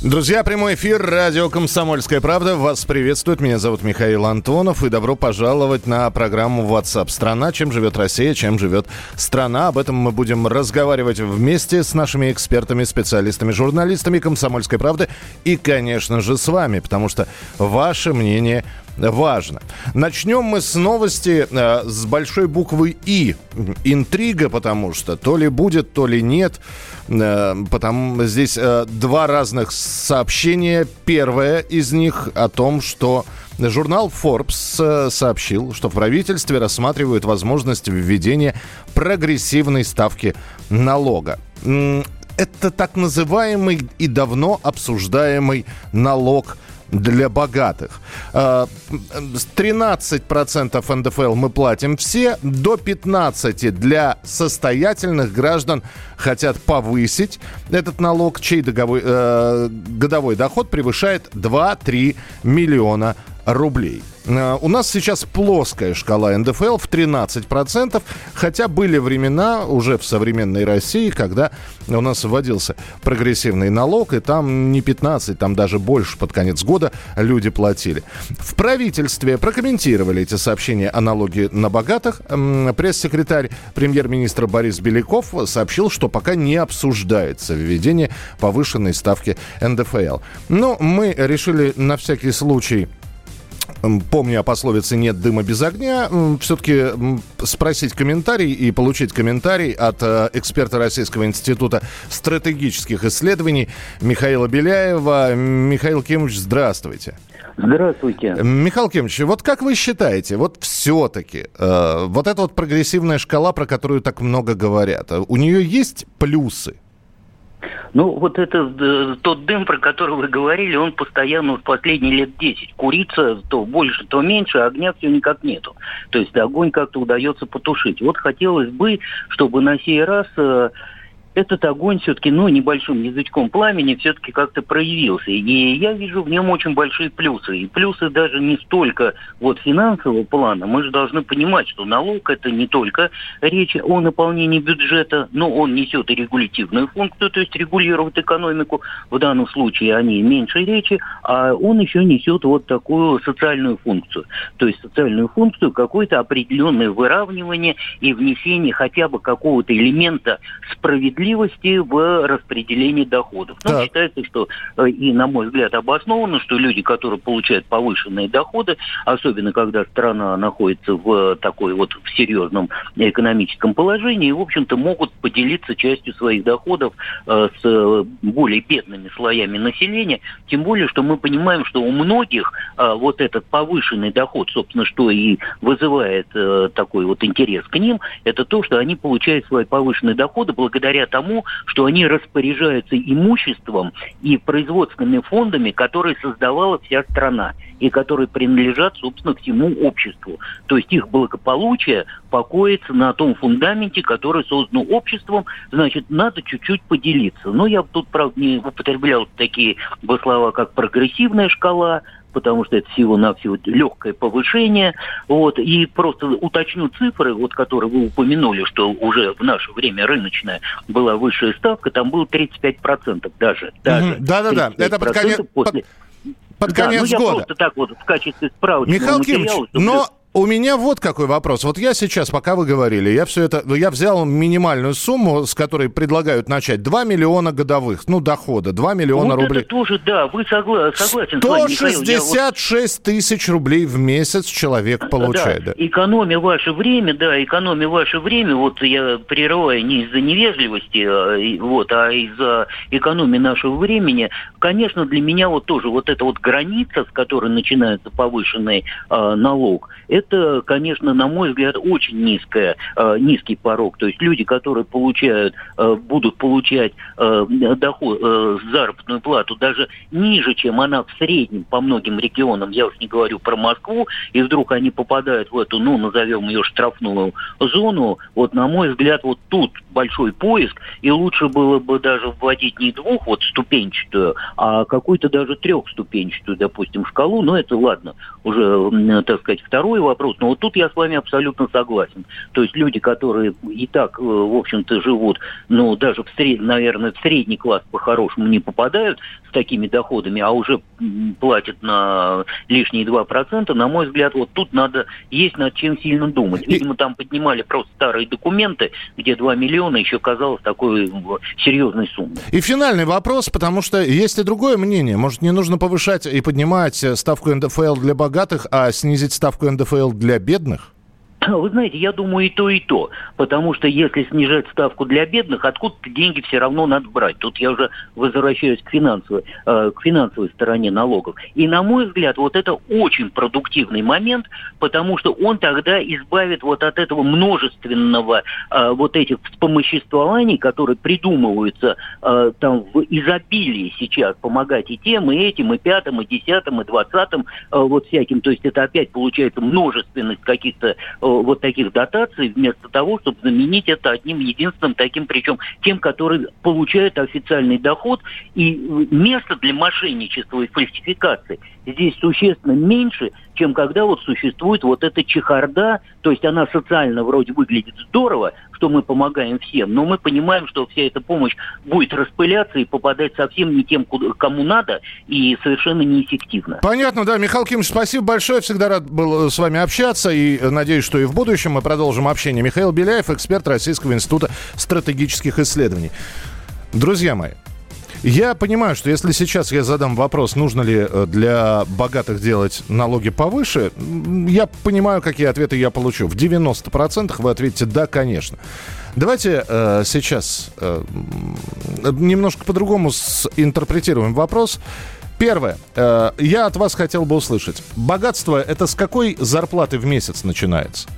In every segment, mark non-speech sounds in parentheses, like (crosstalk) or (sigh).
Друзья, прямой эфир, радио «Комсомольская правда». Вас приветствует, меня зовут Михаил Антонов. И добро пожаловать на программу WhatsApp страна». Чем живет Россия, чем живет страна. Об этом мы будем разговаривать вместе с нашими экспертами, специалистами, журналистами «Комсомольской правды». И, конечно же, с вами, потому что ваше мнение важно. Начнем мы с новости э, с большой буквы «И». Интрига, потому что то ли будет, то ли нет. Э, потому здесь э, два разных сообщения. Первое из них о том, что журнал Forbes сообщил, что в правительстве рассматривают возможность введения прогрессивной ставки налога это так называемый и давно обсуждаемый налог для богатых. 13% а, НДФЛ мы платим все, до 15% для состоятельных граждан хотят повысить этот налог, чей э, годовой доход превышает 2-3 миллиона рублей. Э, у нас сейчас плоская шкала НДФЛ в 13%, хотя были времена уже в современной России, когда у нас вводился прогрессивный налог, и там не 15, там даже больше под конец года люди платили. В правительстве прокомментировали эти сообщения о налоге на богатых. Пресс-секретарь премьер-министра Борис Беляков сообщил, что пока не обсуждается введение повышенной ставки НДФЛ. Но мы решили на всякий случай помню о пословице «нет дыма без огня», все-таки спросить комментарий и получить комментарий от э, эксперта Российского института стратегических исследований Михаила Беляева. Михаил Кимович, здравствуйте. Здравствуйте. Михаил Кимович, вот как вы считаете, вот все-таки э, вот эта вот прогрессивная шкала, про которую так много говорят, у нее есть плюсы? Ну, вот это э, тот дым, про который вы говорили, он постоянно в последние лет 10. Курица то больше, то меньше, а огня все никак нету. То есть огонь как-то удается потушить. Вот хотелось бы, чтобы на сей раз э, этот огонь все-таки, ну, небольшим язычком пламени все-таки как-то проявился. И я вижу в нем очень большие плюсы. И плюсы даже не столько вот финансового плана. Мы же должны понимать, что налог это не только речь о наполнении бюджета, но он несет и регулятивную функцию, то есть регулирует экономику. В данном случае они меньше речи, а он еще несет вот такую социальную функцию. То есть социальную функцию какое-то определенное выравнивание и внесение хотя бы какого-то элемента справедливости справедливости в распределении доходов. Ну, считается, что, э, и на мой взгляд, обоснованно, что люди, которые получают повышенные доходы, особенно когда страна находится в такой вот в серьезном экономическом положении, в общем-то, могут поделиться частью своих доходов э, с более бедными слоями населения, тем более, что мы понимаем, что у многих э, вот этот повышенный доход, собственно, что и вызывает такой вот интерес к ним, это то, что они получают свои повышенные доходы благодаря тому, что они распоряжаются имуществом и производственными фондами, которые создавала вся страна и которые принадлежат, собственно, всему обществу. То есть их благополучие покоится на том фундаменте, который создан обществом, значит, надо чуть-чуть поделиться. Но я тут, правда, не употреблял такие бы слова, как прогрессивная шкала, потому что это всего-навсего легкое повышение. Вот, и просто уточню цифры, вот, которые вы упомянули, что уже в наше время рыночная была высшая ставка, там было 35% даже. даже Да-да-да, это под конец... После... Под, под конец да, ну, года. Я просто так вот в качестве справочного Михаил Кимович, но у меня вот какой вопрос. Вот я сейчас, пока вы говорили, я все это, я взял минимальную сумму, с которой предлагают начать 2 миллиона годовых, ну, дохода, 2 миллиона вот рублей. Это тоже, да, вы согла- согласен 166 тысяч рублей в месяц человек получает. Да, да. экономя ваше время, да, экономя ваше время, вот я прерываю не из-за невежливости, а, вот, а из-за экономии нашего времени, конечно, для меня вот тоже вот эта вот граница, с которой начинается повышенный э, налог, это это, конечно, на мой взгляд, очень низкая, э, низкий порог. То есть люди, которые получают, э, будут получать э, доход, заработную плату даже ниже, чем она в среднем по многим регионам, я уж не говорю про Москву, и вдруг они попадают в эту, ну, назовем ее штрафную зону, вот, на мой взгляд, вот тут большой поиск, и лучше было бы даже вводить не двух вот ступенчатую, а какую-то даже трехступенчатую, допустим, шкалу, но это ладно, уже, так сказать, второй вопрос, но вот тут я с вами абсолютно согласен. То есть люди, которые и так, э, в общем-то, живут, ну, даже в сред... наверное, в средний класс по-хорошему не попадают с такими доходами, а уже платят на лишние 2%, на мой взгляд, вот тут надо, есть над чем сильно думать. Видимо, там поднимали просто старые документы, где 2 миллиона еще казалось такой э, серьезной суммой. И финальный вопрос, потому что есть и другое мнение. Может, не нужно повышать и поднимать ставку НДФЛ для богатых, а снизить ставку НДФЛ для бедных? Вы знаете, я думаю и то, и то. Потому что если снижать ставку для бедных, откуда-то деньги все равно надо брать. Тут я уже возвращаюсь к финансовой, э, к финансовой стороне налогов. И на мой взгляд, вот это очень продуктивный момент, потому что он тогда избавит вот от этого множественного э, вот этих вспомоществований, которые придумываются э, там в изобилии сейчас, помогать и тем, и этим, и пятым, и десятым, и двадцатым, вот всяким. То есть это опять получается множественность каких-то вот таких дотаций, вместо того, чтобы заменить это одним единственным таким, причем тем, который получает официальный доход, и место для мошенничества и фальсификации здесь существенно меньше, чем когда вот существует вот эта чехарда, то есть она социально вроде выглядит здорово, что мы помогаем всем, но мы понимаем, что вся эта помощь будет распыляться и попадать совсем не тем, кому надо, и совершенно неэффективно. Понятно, да. Михаил Кимович, спасибо большое. Всегда рад был с вами общаться, и надеюсь, что и в будущем мы продолжим общение. Михаил Беляев, эксперт Российского института стратегических исследований. Друзья мои, я понимаю, что если сейчас я задам вопрос, нужно ли э, для богатых делать налоги повыше, я понимаю, какие ответы я получу. В 90% вы ответите «да, конечно». Давайте э, сейчас э, немножко по-другому интерпретируем вопрос. Первое. Э, я от вас хотел бы услышать. Богатство – это с какой зарплаты в месяц начинается?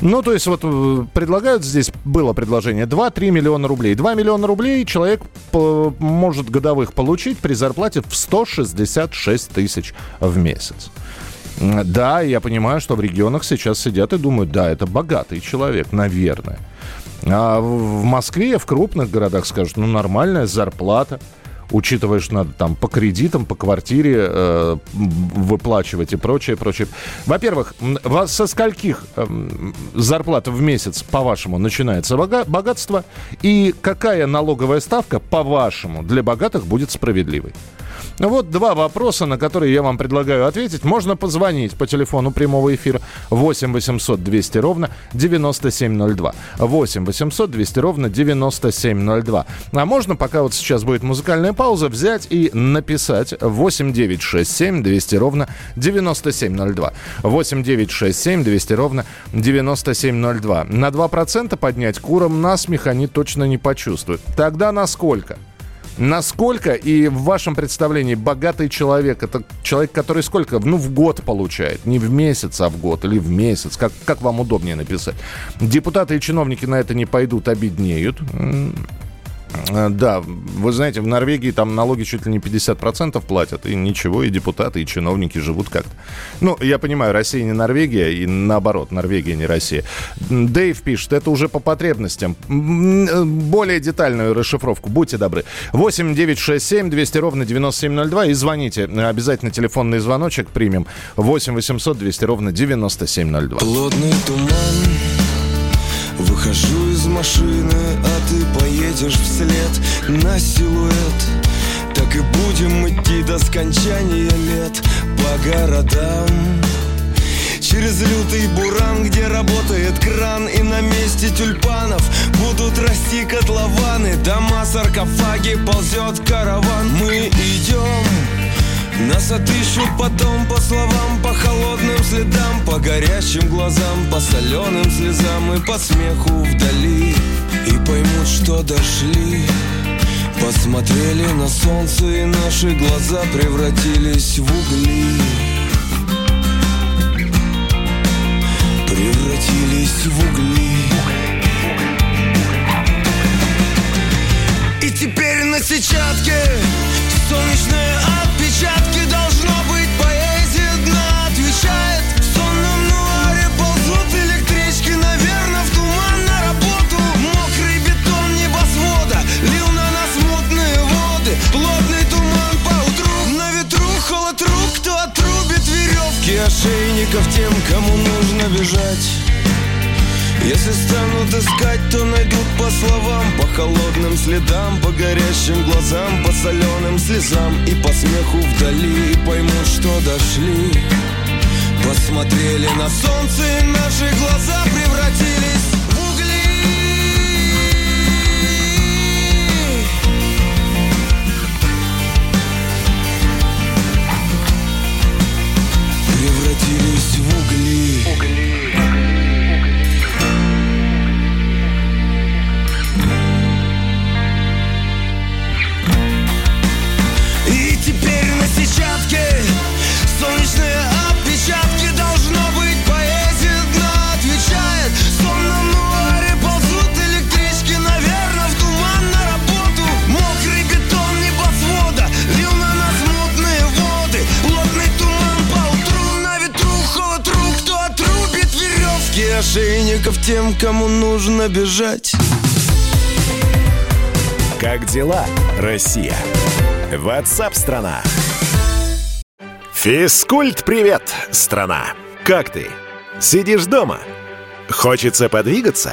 Ну, то есть вот э, предлагают здесь, было предложение, 2-3 миллиона рублей. 2 миллиона рублей человек может годовых получить при зарплате в 166 тысяч в месяц. Да, я понимаю, что в регионах сейчас сидят и думают, да, это богатый человек, наверное. А в Москве, в крупных городах скажут, ну, нормальная зарплата учитывая, что надо там по кредитам, по квартире э, выплачивать и прочее, прочее. Во-первых, со скольких э, зарплат в месяц, по-вашему, начинается богатство? И какая налоговая ставка, по-вашему, для богатых будет справедливой? Ну вот два вопроса, на которые я вам предлагаю ответить. Можно позвонить по телефону прямого эфира 8 800 200 ровно 9702. 8 800 200 ровно 9702. А можно, пока вот сейчас будет музыкальная пауза, взять и написать 8 9 6 7 200 ровно 9702. 8 9 6 7 200 ровно 9702. На 2% поднять куром насмех они точно не почувствуют. Тогда на сколько? Насколько и в вашем представлении богатый человек это человек, который сколько, ну, в год получает, не в месяц, а в год или в месяц, как, как вам удобнее написать. Депутаты и чиновники на это не пойдут, обеднеют. Э, да, вы знаете, в Норвегии там налоги чуть ли не 50% платят, и ничего, и депутаты, и чиновники живут как-то. Ну, я понимаю, Россия не Норвегия, и наоборот, Норвегия не Россия. Дэйв пишет, это уже по потребностям. Э, более детальную расшифровку, будьте добры. 8 9 6 7 200 ровно 9702 и звоните. Обязательно телефонный звоночек примем. 8 800 200 ровно 9702. Плотный туман Выхожу из машины, а ты поедешь вслед на силуэт. Так и будем идти до скончания лет по городам. Через лютый буран, где работает кран И на месте тюльпанов будут расти котлованы. Дома, саркофаги, ползет караван. Мы идем нас отыщут потом по словам, по холодным следам По горящим глазам, по соленым слезам И по смеху вдали. И поймут, что дошли. Посмотрели на солнце и наши глаза превратились в угли. Превратились в угли ошейников Тем, кому нужно бежать. Если станут искать, то найдут по словам По холодным следам, по горящим глазам По соленым слезам и по смеху вдали. И поймут, что дошли. Посмотрели на солнце и наши глаза превратились тем, кому нужно бежать Как дела, Россия? Ватсап-страна! Физкульт-привет, страна! Как ты? Сидишь дома? Хочется подвигаться?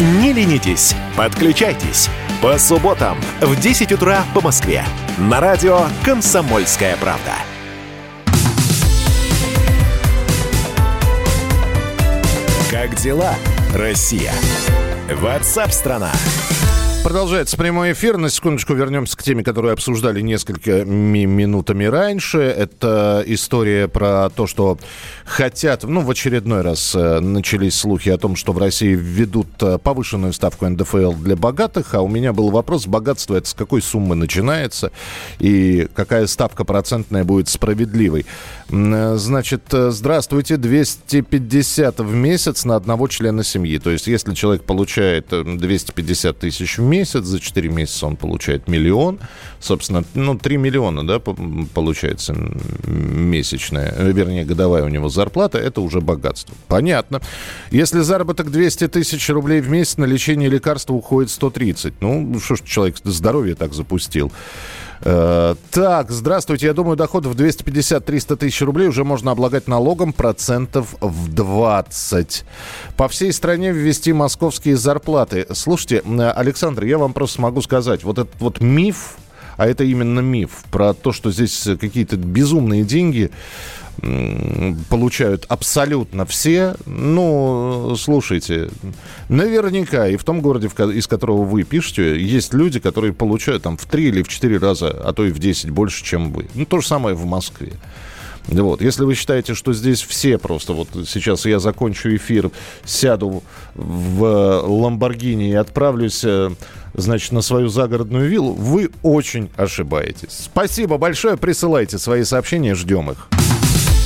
Не ленитесь, подключайтесь. По субботам в 10 утра по Москве. На радио «Комсомольская правда». Как дела, Россия? Ватсап-страна! Продолжается прямой эфир. На секундочку вернемся к теме, которую обсуждали несколькими минутами раньше. Это история про то, что хотят, ну, в очередной раз э, начались слухи о том, что в России введут э, повышенную ставку НДФЛ для богатых. А у меня был вопрос, богатство это с какой суммы начинается и какая ставка процентная будет справедливой. Э, Значит, здравствуйте, 250 в месяц на одного члена семьи. То есть, если человек получает э, 250 тысяч в месяц, за 4 месяца он получает миллион. Собственно, ну, 3 миллиона, да, по- получается месячная, э, вернее, годовая у него зарплата, это уже богатство. Понятно. Если заработок 200 тысяч рублей в месяц, на лечение лекарства уходит 130. Ну, что ж человек здоровье так запустил. Э, Так, здравствуйте. Я думаю, доход в 250-300 тысяч рублей уже можно облагать налогом процентов в 20. По всей стране ввести московские зарплаты. Слушайте, э, Александр, я вам просто могу сказать, вот этот вот миф, а это именно миф, про то, что здесь какие-то безумные деньги получают абсолютно все. Ну, слушайте, наверняка и в том городе, из которого вы пишете, есть люди, которые получают там в 3 или в 4 раза, а то и в 10 больше, чем вы. Ну, то же самое в Москве. Вот. Если вы считаете, что здесь все просто, вот сейчас я закончу эфир, сяду в Ламборгини и отправлюсь, э, значит, на свою загородную виллу, вы очень ошибаетесь. Спасибо большое, присылайте свои сообщения, ждем их.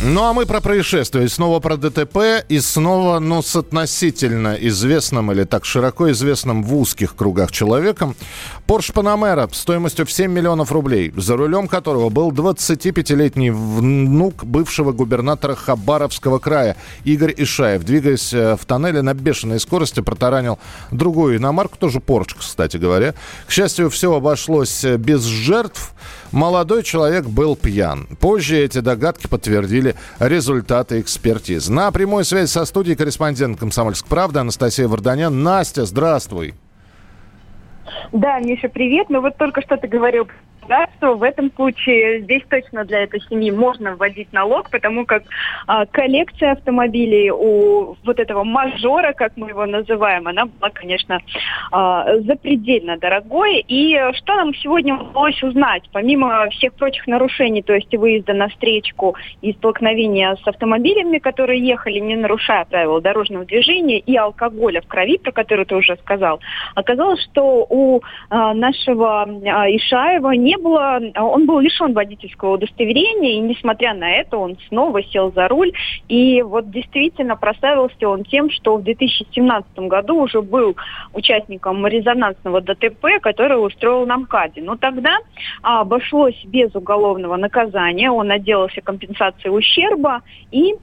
Ну а мы про происшествие. Снова про ДТП. И снова, ну, с относительно известным или так широко известным в узких кругах человеком. Porsche Panamera стоимостью в 7 миллионов рублей, за рулем которого был 25-летний внук бывшего губернатора Хабаровского края Игорь Ишаев. Двигаясь э, в тоннеле на бешеной скорости, протаранил другую иномарку, тоже Porsche, кстати говоря. К счастью, все обошлось э, без жертв. Молодой человек был пьян. Позже эти догадки подтвердили результаты экспертиз. На прямой связи со студией корреспондент «Комсомольской правды» Анастасия Варданян. Настя, здравствуй. Да, Миша, привет. Ну вот только что ты говорил государству. В этом случае здесь точно для этой семьи можно вводить налог, потому как а, коллекция автомобилей у вот этого мажора, как мы его называем, она была, конечно, а, запредельно дорогой. И что нам сегодня удалось узнать, помимо всех прочих нарушений, то есть выезда на встречку и столкновения с автомобилями, которые ехали, не нарушая правила дорожного движения, и алкоголя в крови, про который ты уже сказал, оказалось, что у а, нашего а, Ишаева не было, он был лишен водительского удостоверения, и несмотря на это он снова сел за руль. И вот действительно прославился он тем, что в 2017 году уже был участником резонансного ДТП, который устроил на МКАДе. Но тогда а, обошлось без уголовного наказания, он отделался компенсацией ущерба и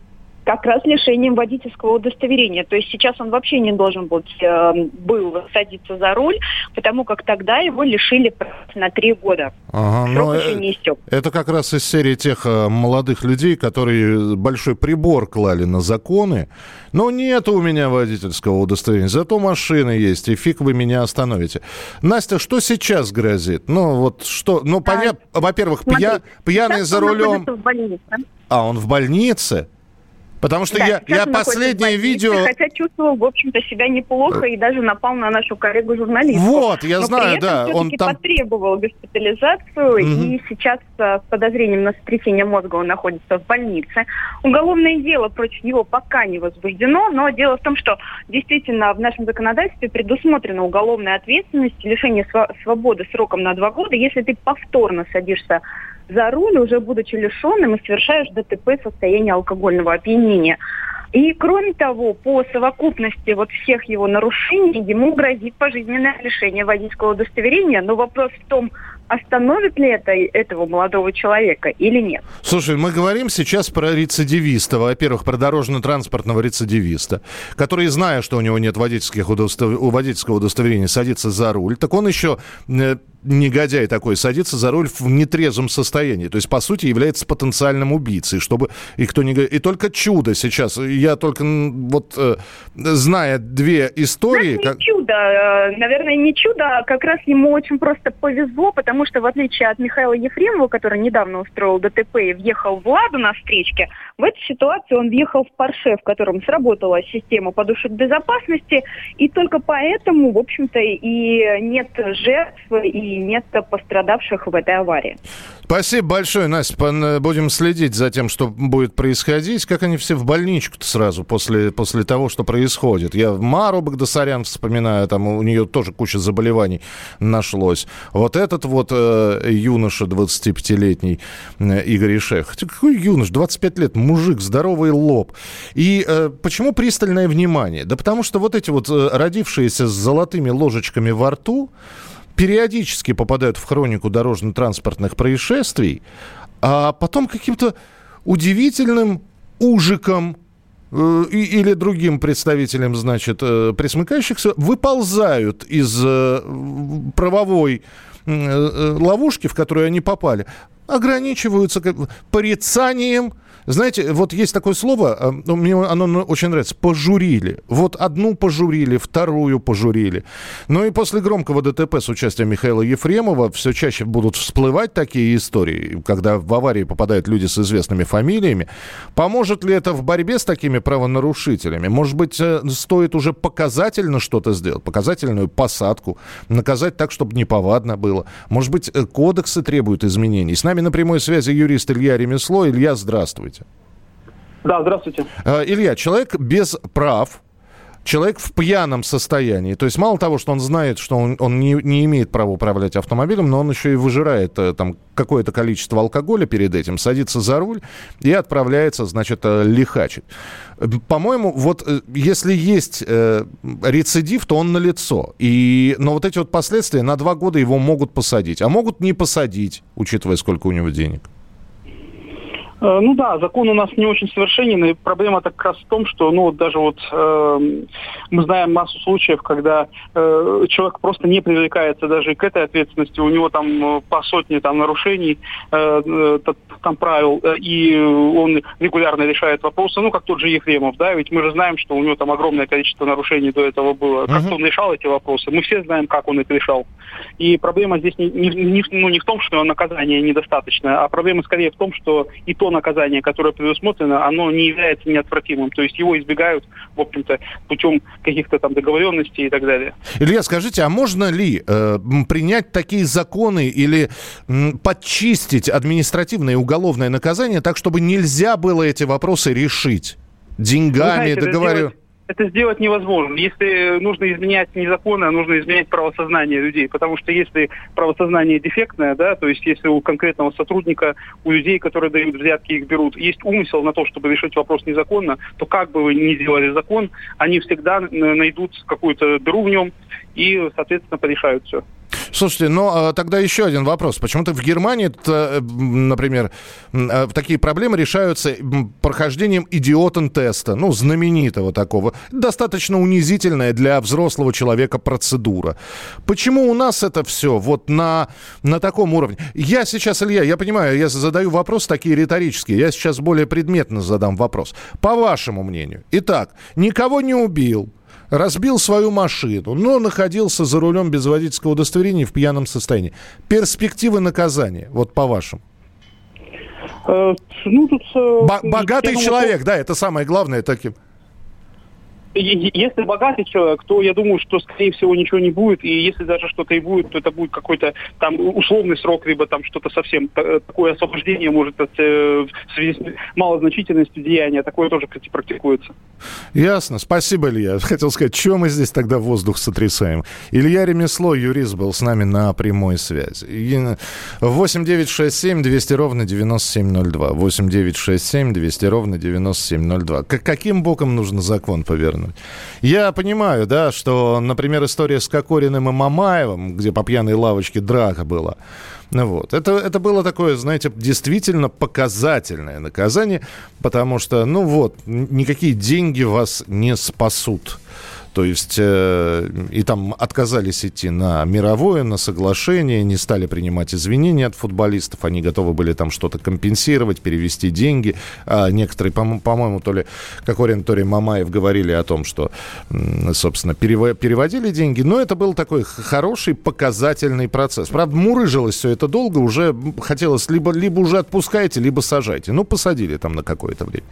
как раз лишением водительского удостоверения. То есть сейчас он вообще не должен быть, э, был садиться за руль, потому как тогда его лишили на три года. Ага, Срок ну, еще э, не истек. Это как раз из серии тех э, молодых людей, которые большой прибор клали на законы. Но нет у меня водительского удостоверения, зато машины есть, и фиг вы меня остановите. Настя, что сейчас грозит? Ну вот что, ну понятно, во-первых, пья, пьяный за рулем... А, он в больнице? Потому что да, я, я последнее видео... Хотя чувствовал, в общем-то, себя неплохо и даже напал на нашу коллегу-журналистку. Вот, я Но знаю, да. Он там потребовал госпитализацию, угу. и сейчас с подозрением на сотрясение мозга он находится в больнице. Уголовное дело против него пока не возбуждено, но дело в том, что действительно в нашем законодательстве предусмотрена уголовная ответственность, лишение свободы сроком на два года, если ты повторно садишься за руль, уже будучи лишенным, и совершаешь ДТП в состоянии алкогольного опьянения. И кроме того, по совокупности вот всех его нарушений ему грозит пожизненное лишение водительского удостоверения. Но вопрос в том, остановит ли это этого молодого человека или нет. Слушай, мы говорим сейчас про рецидивиста, во-первых, про дорожно-транспортного рецидивиста, который, зная, что у него нет водительских удостов... водительского удостоверения, садится за руль, так он еще э, негодяй такой садится за руль в нетрезвом состоянии. То есть, по сути, является потенциальным убийцей, чтобы и кто не И только чудо сейчас. Я только вот э, зная две истории... Знаешь, не чудо. Э, наверное, не чудо, а как раз ему очень просто повезло, потому что в отличие от Михаила Ефремова, который недавно устроил ДТП и въехал в Ладу на встречке, в этой ситуации он въехал в Порше, в котором сработала система подушек безопасности, и только поэтому, в общем-то, и нет жертв, и нет пострадавших в этой аварии. Спасибо большое, Настя. Будем следить за тем, что будет происходить. Как они все в больничку-то сразу после, после того, что происходит. Я Мару Багдасарян вспоминаю, там у нее тоже куча заболеваний нашлось. Вот этот вот э, юноша 25-летний э, Игорь Ишех. Какой юнош? 25 лет, мужик, здоровый лоб. И э, почему пристальное внимание? Да потому что вот эти вот э, родившиеся с золотыми ложечками во рту, периодически попадают в хронику дорожно-транспортных происшествий, а потом каким-то удивительным ужиком э, или другим представителям, значит, э, присмыкающихся, выползают из правовой ловушки, в которую они попали, ограничиваются порицанием знаете, вот есть такое слово, э, ну, мне оно очень нравится, пожурили. Вот одну пожурили, вторую пожурили. Ну и после громкого ДТП с участием Михаила Ефремова все чаще будут всплывать такие истории, когда в аварии попадают люди с известными фамилиями. Поможет ли это в борьбе с такими правонарушителями? Может быть, э, стоит уже показательно что-то сделать, показательную посадку, наказать так, чтобы неповадно было. Может быть, э, кодексы требуют изменений. С нами на прямой связи юрист Илья Ремесло. Илья, здравствуйте. Да, здравствуйте. Э, Илья, человек без прав, человек в пьяном состоянии. То есть мало того, что он знает, что он, он не, не имеет права управлять автомобилем, но он еще и выжирает э, там какое-то количество алкоголя перед этим, садится за руль и отправляется, значит, э, лихачить. По-моему, вот если есть э, рецидив, то он на лицо. И, но вот эти вот последствия на два года его могут посадить, а могут не посадить, учитывая, сколько у него денег. Э, ну да, закон у нас не очень совершенен, и проблема так как раз в том, что ну вот даже вот э, мы знаем массу случаев, когда э, человек просто не привлекается даже к этой ответственности, у него там э, по сотне там нарушений э, э, там правил, и он регулярно решает вопросы, ну как тот же Ефремов, да, ведь мы же знаем, что у него там огромное количество нарушений до этого было, uh-huh. как он решал эти вопросы, мы все знаем, как он их решал. И проблема здесь не, не, не, ну, не в том, что наказание недостаточно, а проблема скорее в том, что и то наказание, которое предусмотрено, оно не является неотвратимым. То есть его избегают, в общем-то, путем каких-то там договоренностей и так далее. Илья, скажите, а можно ли э, принять такие законы или э, подчистить административное и уголовное наказание так, чтобы нельзя было эти вопросы решить? Деньгами, договорю это сделать невозможно. Если нужно изменять не законы, а нужно изменять правосознание людей. Потому что если правосознание дефектное, да, то есть если у конкретного сотрудника, у людей, которые дают взятки, их берут, есть умысел на то, чтобы решить вопрос незаконно, то как бы вы ни делали закон, они всегда найдут какую-то дыру в нем и, соответственно, порешают все. Слушайте, ну а, тогда еще один вопрос. Почему-то в Германии, э, например, э, такие проблемы решаются прохождением идиотен-теста, ну, знаменитого такого. Достаточно унизительная для взрослого человека процедура. Почему у нас это все вот на, на таком уровне? Я сейчас, Илья, я понимаю, я задаю вопрос такие риторические. Я сейчас более предметно задам вопрос. По вашему мнению. Итак, никого не убил, разбил свою машину, но находился за рулем без водительского удостоверения в пьяном состоянии. Перспективы наказания, вот по-вашему? Э, ну, тут, э, Богатый человек, да, это самое главное таким. Если богатый человек, то я думаю, что, скорее всего, ничего не будет. И если даже что-то и будет, то это будет какой-то там условный срок, либо там что-то совсем такое освобождение может от, э, в связи с малозначительностью деяния. Такое тоже, кстати, практикуется. Ясно. Спасибо, Илья. (laughs) Хотел сказать, что мы здесь тогда воздух сотрясаем? Илья Ремесло, юрист, был с нами на прямой связи. 8 9 6 7 200 ровно 9702. 8 9 6 7 200 ровно 9702. К каким боком нужно закон повернуть? Выкинуть. Я понимаю, да, что, например, история с Кокориным и Мамаевым, где по пьяной лавочке драка была, ну вот. Это, это было такое, знаете, действительно показательное наказание, потому что, ну вот, никакие деньги вас не спасут. То есть э, и там отказались идти на мировое, на соглашение, не стали принимать извинения от футболистов, они готовы были там что-то компенсировать, перевести деньги. А некоторые, по- по-моему, то ли Кокорин, то ли Мамаев говорили о том, что, собственно, перев- переводили деньги. Но это был такой хороший показательный процесс. Правда, мурыжилось все это долго, уже хотелось либо, либо уже отпускайте, либо сажайте. Ну, посадили там на какое-то время.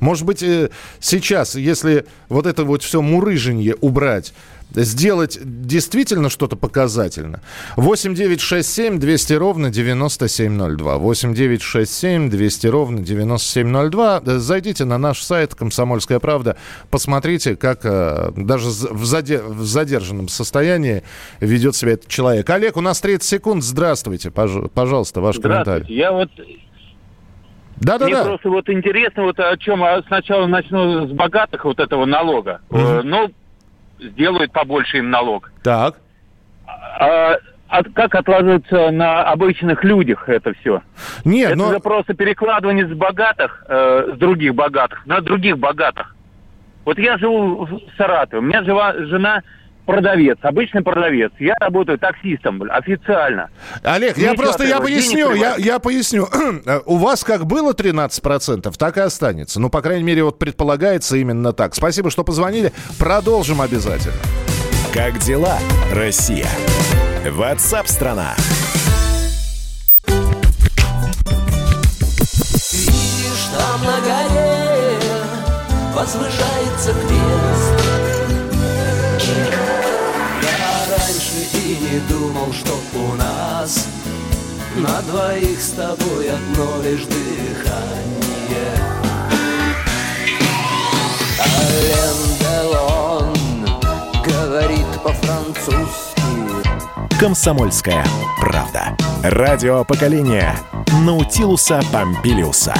Может быть, э, сейчас, если вот это вот все мурыжение деньги убрать сделать действительно что-то показательно. 8 9 6 7 200 ровно 9702. 8 9 6 7 200 ровно 9702. Зайдите на наш сайт «Комсомольская правда», посмотрите, как э, даже в, заде, в задержанном состоянии ведет себя этот человек. Олег, у нас 30 секунд. Здравствуйте, пожалуйста, ваш комментарий. Я вот да, да, Мне да. просто вот интересно, вот о чем а сначала начну с богатых вот этого налога. Угу. Ну, сделают побольше им налог. Так. А, а как отложится на обычных людях это все? Нет, это но... же просто перекладывание с богатых, э, с других богатых, на других богатых. Вот я живу в Саратове, у меня жива, жена продавец, обычный продавец. Я работаю таксистом, официально. Олег, я просто, я поясню, я, я поясню. (clears throat) У вас как было 13%, так и останется. Ну, по крайней мере, вот предполагается именно так. Спасибо, что позвонили. Продолжим обязательно. Как дела, Россия? Ватсап-страна! Видишь, там на горе возвышается крест думал, что у нас На двоих с тобой одно лишь дыхание Ален Делон говорит по-французски Комсомольская правда. Радио поколения Наутилуса Помпилиуса.